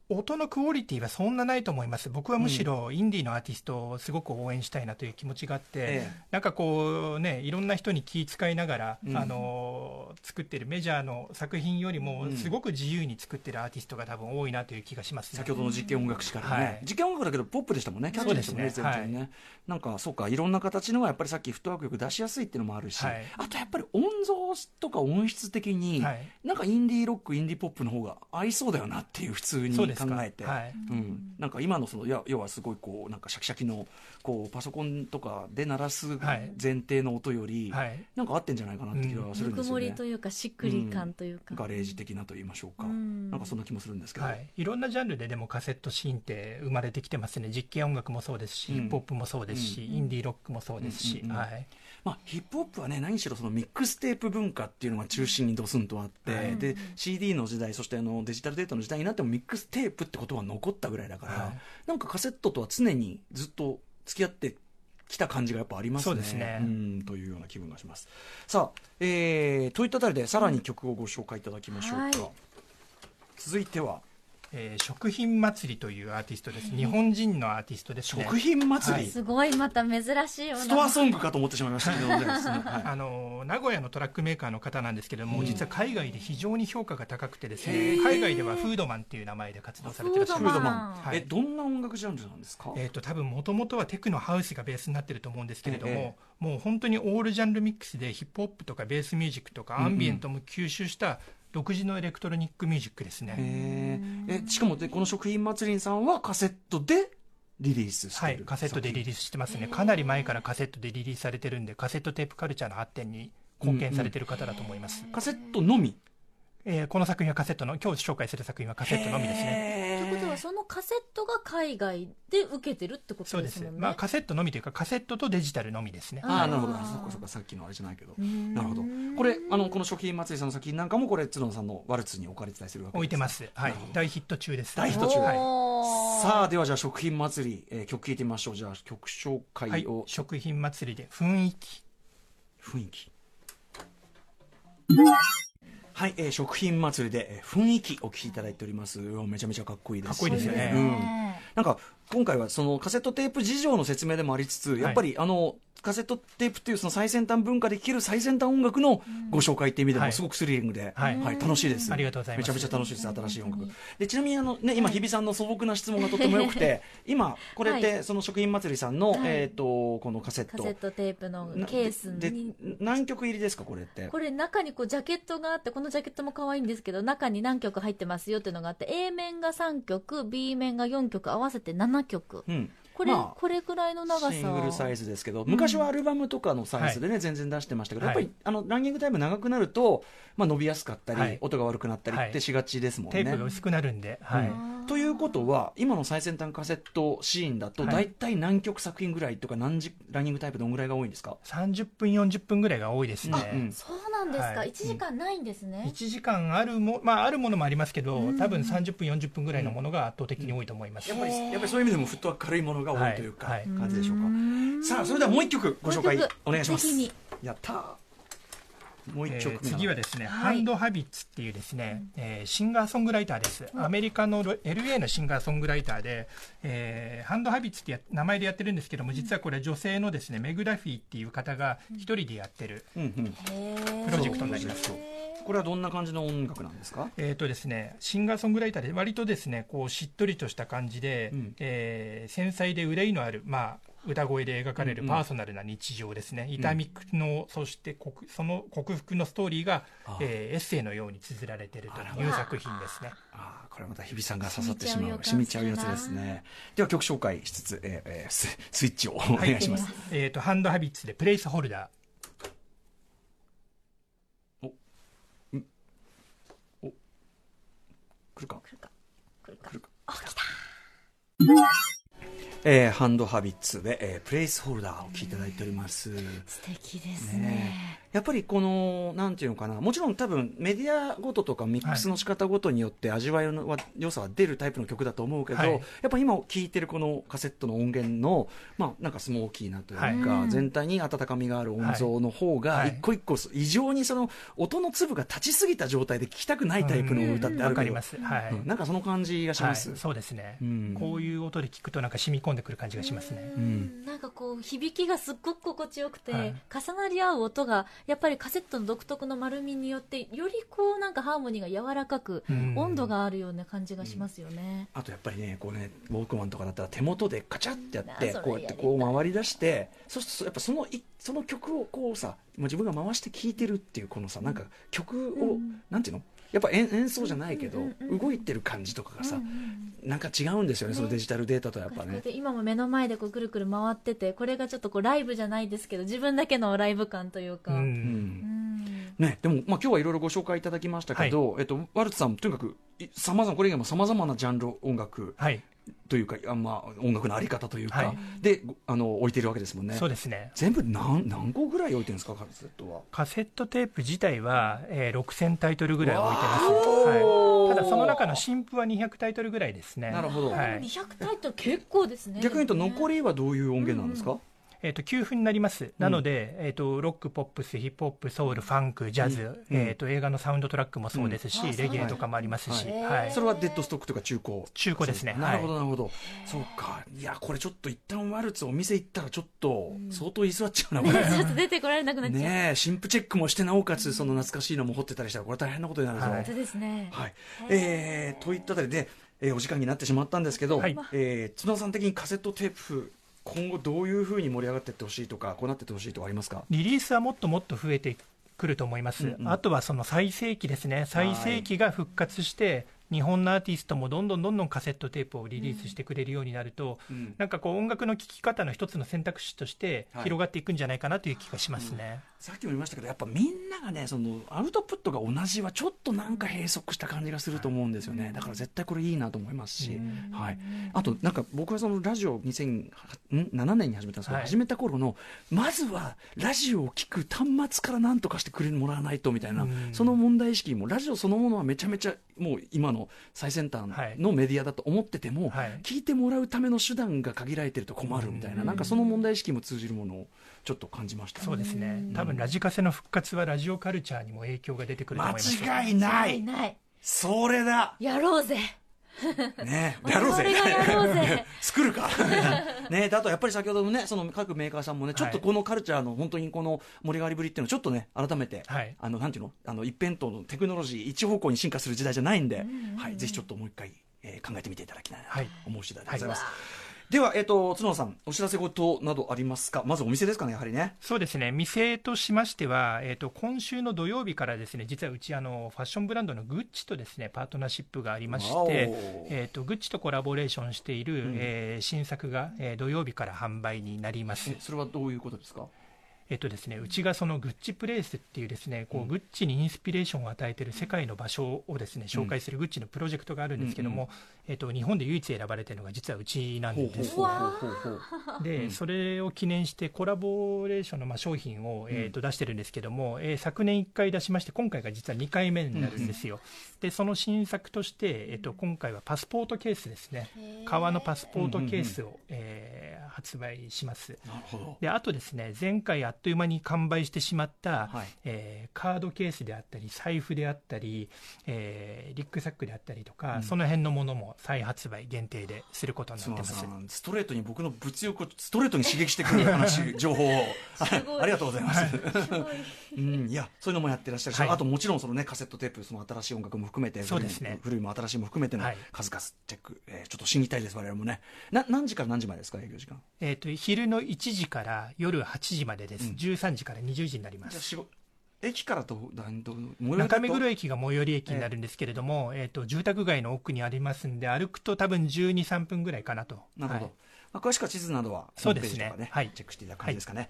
音のクオリティはそんなないと思います。僕はむしろインディーのアーティストをすごく応援したいなという気持ちがあって、ええ。なんかこうねいろんな人に気遣いながら、うん。あの作ってるメジャーの作品よりもうん。すごく自由に作ってるアーティストが多分多いなという気がしますね。先ほどの実験音楽史からね、はい。実験音楽だけどポップでしたもんね。キャッチーでしたもんね全然ね、なんかそうかいろんな形のがやっぱりさっきフットワークよく出しやすいっていうのもあるし、はい。あとやっぱり音像とか音質的に、はい。なんかインディーロックインディーポップの方が合いそうだよなっていう普通に。考そうですか？えて。はい。うん、なんか今のそのや要はすごいこうなんかシャキシャキのこうパソコンとかで鳴らすはい。前提の音より、はい。なんか合ってんじゃないかなって気がするんぬくですよね、もりというかしっくり感というか、ガレージ的なと言いましょうか、うん。なんかそんな気もするんですけど、はい、いろんなジャンルででもカセットシーンって生まれてきてますね。実験音楽もそうですし、うん。ヒップホップもそうですし、インディーロックもそうですし、うんうん。うん。はい、まあ、ヒップホップはね何しろそのミックステープ文化っていうのが中心にドスンとあって、はいで CD の時代そしてあのデジタルデータの時代になってもミックステープってことは残ったぐらいだから、はいなんかカセットとは常にずっと付き合ってきた感じがやっぱありますね。そうですねんというような気分がします。さあ、えー、といったあたりでさらに曲をご紹介いただきましょうか。はい続いてはえー食品祭りというアーティストです。日本人のアーティストですね。食品祭り、はい。すごいまた珍しいストアソングかと思ってしまいましたけどね、はい。あの名古屋のトラックメーカーの方なんですけれども、実は海外で非常に評価が高くてですね海外ではフードマンっていう名前で活動されてらっしゃいます。フードマン。はい。えどんな音楽ジャンルなんですか、えー、と多分もともとはテクノハウスがベースになってると思うんですけれども、え。もう本当にオールジャンルミックスでヒップホップとかベースミュージックとかうんうん。アンビエントも吸収した独自のエレクトロニックミュージックですね、えしかもでこの食品祭りさんはカセットでリリースしてる、はい、カセットでリリースしてますね、かなり前からカセットでリリースされてるんで、カセットテープカルチャーの発展に貢献されてる方だと思います。カセットのみ？えーこの作品はカセットの、今日紹介する作品はカセットのみですね。ということはそのカセットが海外で受けてるってことそうですですもんね。まあ、カセットのみというか、カセットとデジタルのみですね。ああなるほど。そっかそっかさっきのあれじゃないけど。ん。なるほど。これあのこの食品祭りさんの作品なんかもこれ角野さんのワルツに置かれてたりするわけです置いてます。はい。大ヒット中です。大ヒット中。はい。さあではじゃあ食品祭り、えー曲聴いてみましょう。じゃあ曲紹はい。介を、、食品祭りで雰囲気。雰囲気はい、えー食品祭りで、えー雰囲気お聴きいただいております。めちゃめちゃかっこいいです。かっこいいですよね。うん。なんか今回はそのカセットテープ事情の説明でもありつつ、やっぱりあのカセットテープっていうその最先端文化で聴ける最先端音楽のご紹介っていう意味ではいもすごくスリリングで、はい楽しいです。ありがとうございますめちゃめちゃ楽しいです、新しい音楽。でちなみにあの、ね、今、日比さんの素朴な質問がとてもよくて、今、これって、はその食品祭りさんの、はいえっ、と、このカセット。カセットテープのなケースでに何曲入りですか、これって？これ中にこうジャケットがあってこのジャケットも可愛いんですけど中に何曲入ってますよっていうのがあって A 面が3曲 B 面が4曲合わせて7曲。うん。これ、まあこれぐらいの長さ。シングルサイズですけど、昔はアルバムとかのサイズでね、全然出してましたけど、はいやっぱりあのランニングタイム長くなると、まあ、伸びやすかったり、はい。音が悪くなったりってしがちですもんね。テープが薄くなるんで、はい。うんということは、今の最先端カセットシーンだと、はい。大体何曲作品ぐらいとか、何時ランニングタイプどんぐらいが多いんですか？30分、40分ぐらいが多いですね。うんそうなんですか、はい。1時間ないんですね、1時間あるも、まあ、あるものもありますけど、多分30分、40分ぐらいのものが圧倒的に多いと思います。やっぱりやっぱりそういう意味でも、フットワーク軽いものが多いというか、はい。はい感じでしょうか？さあ、それではもう一曲ご紹介お願いします。やったーもう一え曲目。ー次はですね、はい。ハンドハビッツっていうですね、えーシンガーソングライターです。アメリカのロ LA のシンガーソングライターで、えーハンドハビッツってや名前でやってるんですけども、実はこれ女性のですね、メグダフィーっていう方が一人でやってる、うんうん。プロジェクトになります。これはどんな感じの音楽なんですか？えーとですね、シンガーソングライターで割とですねこうしっとりとした感じで、うん。えー繊細で憂いのある、まあ、歌声で描かれるうんうん。パーソナルな日常ですね、痛みのそして克その克服のストーリーがあ、えーエッセイのように綴られているという作品ですね。ああこれはまた日比さんが刺さってしまう染染みちゃうやつですね。では曲紹介しつつ、えーえーススイッチをお願いします、えーとハンドハビッツでプレイスホルダ来るか。来るか。来るか。来るか。あ来たえーハンドハビッツで、えープレイスホルダーを聴いていただいております、素敵ですね。ね。やっぱりこの、なんていうのかな、もちろん多分メディアごととかミックスの仕方ごとによって味わいのは良さは出るタイプの曲だと思うけど、はい。やっぱ今聴いてるこのカセットの音源の、まあなんかスモーキーなというか、はい全体に温かみがある音像の方が、はい。一個一個異常にその音の粒が立ちすぎた状態で聴きたくないタイプの歌ってあるけどわかりま、す、はい。うん。なんかその感じがします。はい、そうですね、うん。こういう音で聞くとなんか染み込んでくる感じがしますね。うん。なんかこう響きがすっごく心地よくて、はい。重なり合う音がやっぱりカセットの独特の丸みによってよりこうなんかハーモニーが柔らかく、うん。温度があるような感じがしますよね、あとやっぱりね、こうね、ウォークマンとかだったら手元でカチャってやって、こうやってこう回り出して、そうするとやっぱそのいその曲をこうさ、もう自分が回して聴いてるっていうこのさ、なんか曲を、うん。なんていうの？やっぱ演演奏じゃないけど、うんうんうん動いてる感じとかがさ、うんうん。なんか違うんですよね、そのデジタルデータとやっぱね。今も目の前でこうくるくる回っててこれがちょっとこうライブじゃないですけど自分だけのライブ感というか、ううん。うん。ね、でも、まあ、今日はいろいろご紹介いただきましたけど、えっと、ワルツさん、とにかく、さまざま、これ以外もさまざまなジャンル音楽はい、というか、あまあ、音楽のあり方というか、はい。で、ごあの、置いてるわけですもんね。そうですね。全部何何個ぐらい置いてるんですか、カセットは？カセットテープ自体は、えー6000タイトルぐらい置いてます、はい、ただその中の新譜は200タイトルぐらいですね。なるほど。はい。200タイトル結構ですね。逆に言うと、残りりはどういう音源なんですか、えっと給付になります、なので、えっとロック、ポップス、ヒップホップ、ソウル、ファンク、ジャズ、えっと映画のサウンドトラックもそうですし、うん。レゲエとかもありますし、はい。はい。それはデッドストックというか中古。中古ですね。なるほどなるほど、そうか。いやこれちょっと一旦ワルツお店行ったらちょっと相当居座っちゃうな これ、ちょっと出てこられなくなっちゃう。ねえ新婦チェックもしてなおかつその懐かしいのも掘ってたりしたらこれ大変なことになるぞ。はい。本当ですね。はい、えーといったあたりで、えーお時間になってしまったんですけど、はい。えー角田さん的にカセットテープ今後どういうふうに盛り上がっていってほしいとかこうなっていってほしいとかありますか？リリースはもっともっと増えてくると思います、うんうん。あとはその最盛期ですね、最盛期が復活して、日本のアーティストもどんどんどんどんカセットテープをリリースしてくれるようになると、うん。なんかこう、音楽の聴き方の一つの選択肢としてはい。広がっていくんじゃないかなという気がしますね。さっきも言いましたけどやっぱみんながねそのアウトプットが同じはちょっとなんか閉塞した感じがすると思うんですよね。だから絶対これいいなと思いますし、はい、あとなんか僕はそのラジオ2007年に始めたんですけど、はい。始めた頃のまずはラジオを聞く端末から何とかしてくれもらわないとみたいな、うん。その問題意識もラジオそのものはめちゃめちゃもう今の最先端のメディアだと思ってても、はい。聞いてもらうための手段が限られてると困るみたいな、なんかその問題意識も通じるものをちょっと感じました、そうですね、多分ラジカセの復活はラジオカルチャーにも影響が出てくると思います。間違いない。ない。それだ。やろうぜ。ねやろうぜ。我々がやろうぜ。作るか。ねであとやっぱり先ほどのねその各メーカーさんもねちょっとこのカルチャーの本当にこの盛り上がりぶりっていうのをちょっとね改めて、はい。あのなんていうの？あの一辺倒のテクノロジー一方向に進化する時代じゃないんで、はい、ぜひちょっともう一回、えー考えてみていただきたいなとはい。思う次第でございます、では、えっと角野さんお知らせ事などありますか？まずお店ですかねやはりね。そうですね、店としましては、えー、と今週の土曜日からですね、実はうちあの、ファッションブランドのグッチとですねパートナーシップがありまして、えー、とグッチとコラボレーションしている、ん。えー新作が、えー土曜日から販売になります。えそれはどういうことですか？えっとですね、うちがそのグッチプレイスっていうですね、こうグッチにインスピレーションを与えている世界の場所をですね、紹介するグッチのプロジェクトがあるんですけども、えっと日本で唯一選ばれてるのが実はうちなんです。で、それを記念してコラボレーションのまあ商品を、えー、と出してるんですけども、えー昨年1回出しまして今回が実は2回目になるんですよ、でその新作として、えー、と今回はパスポートケースですね。革のパスポートケースを、えー発売します。なるほど。であとですね前回あっという間に完売してしまった、はい。えーカードケースであったり財布であったり、えーリックサックであったりとか、その辺のものも再発売限定ですることになってます。ストレートに僕の物欲をストレートに刺激してくる話情報を。ごい。ありがとうございます、すごい。うん、いやそういうのもやってらっしゃるし、はい。あともちろんそのねカセットテープその新しい音楽も含めてそうですね。古いも新しいも含めてのはい。数々チェック、えーちょっと知りたいです我々もね。な何時から何時までですか営業時間？えー、と昼の1時から夜8時までです、13時から20時になります。駅からと？中目黒駅が最寄り駅になるんですけれども、えーと住宅街の奥にありますんで、歩くと多分12、3分ぐらいかなと。なるほど、はい。まあ、詳しくは地図などはそうですねホームページとかね、はい。チェックしていただく感じですかね。はい、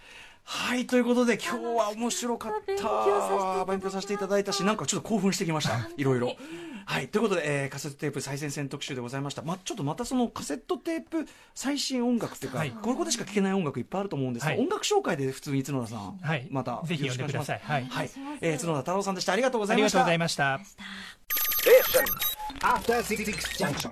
ということで今日は面白かった。勉強させていただいた勉強させていただいたしなんかちょっと興奮してきました。いろいろ。はいということで、えーカセットテープ最前線特集でございました、まあ、ちょっとまたそのカセットテープ最新音楽っていうか、はい。これこでしか聴けない音楽いっぱいあると思うんですが、はい。音楽紹介で普通に角田さん、はい。またぜひよろしくお願いします。呼んでください。はい、はい、えー角田太郎さんでした。ありがとうござありがとういましたございました。Station. After Six Junction.